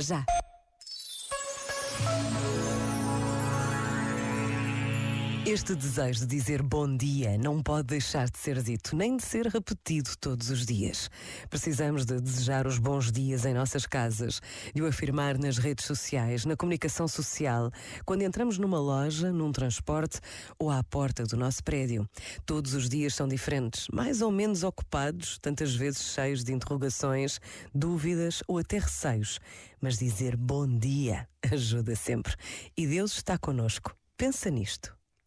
já. Este desejo de dizer bom dia não pode deixar de ser dito, nem de ser repetido todos os dias. Precisamos de desejar os bons dias em nossas casas, de o afirmar nas redes sociais, na comunicação social, quando entramos numa loja, num transporte ou à porta do nosso prédio. Todos os dias são diferentes, mais ou menos ocupados, tantas vezes cheios de interrogações, dúvidas ou até receios. Mas dizer bom dia ajuda sempre. E Deus está conosco. Pensa nisto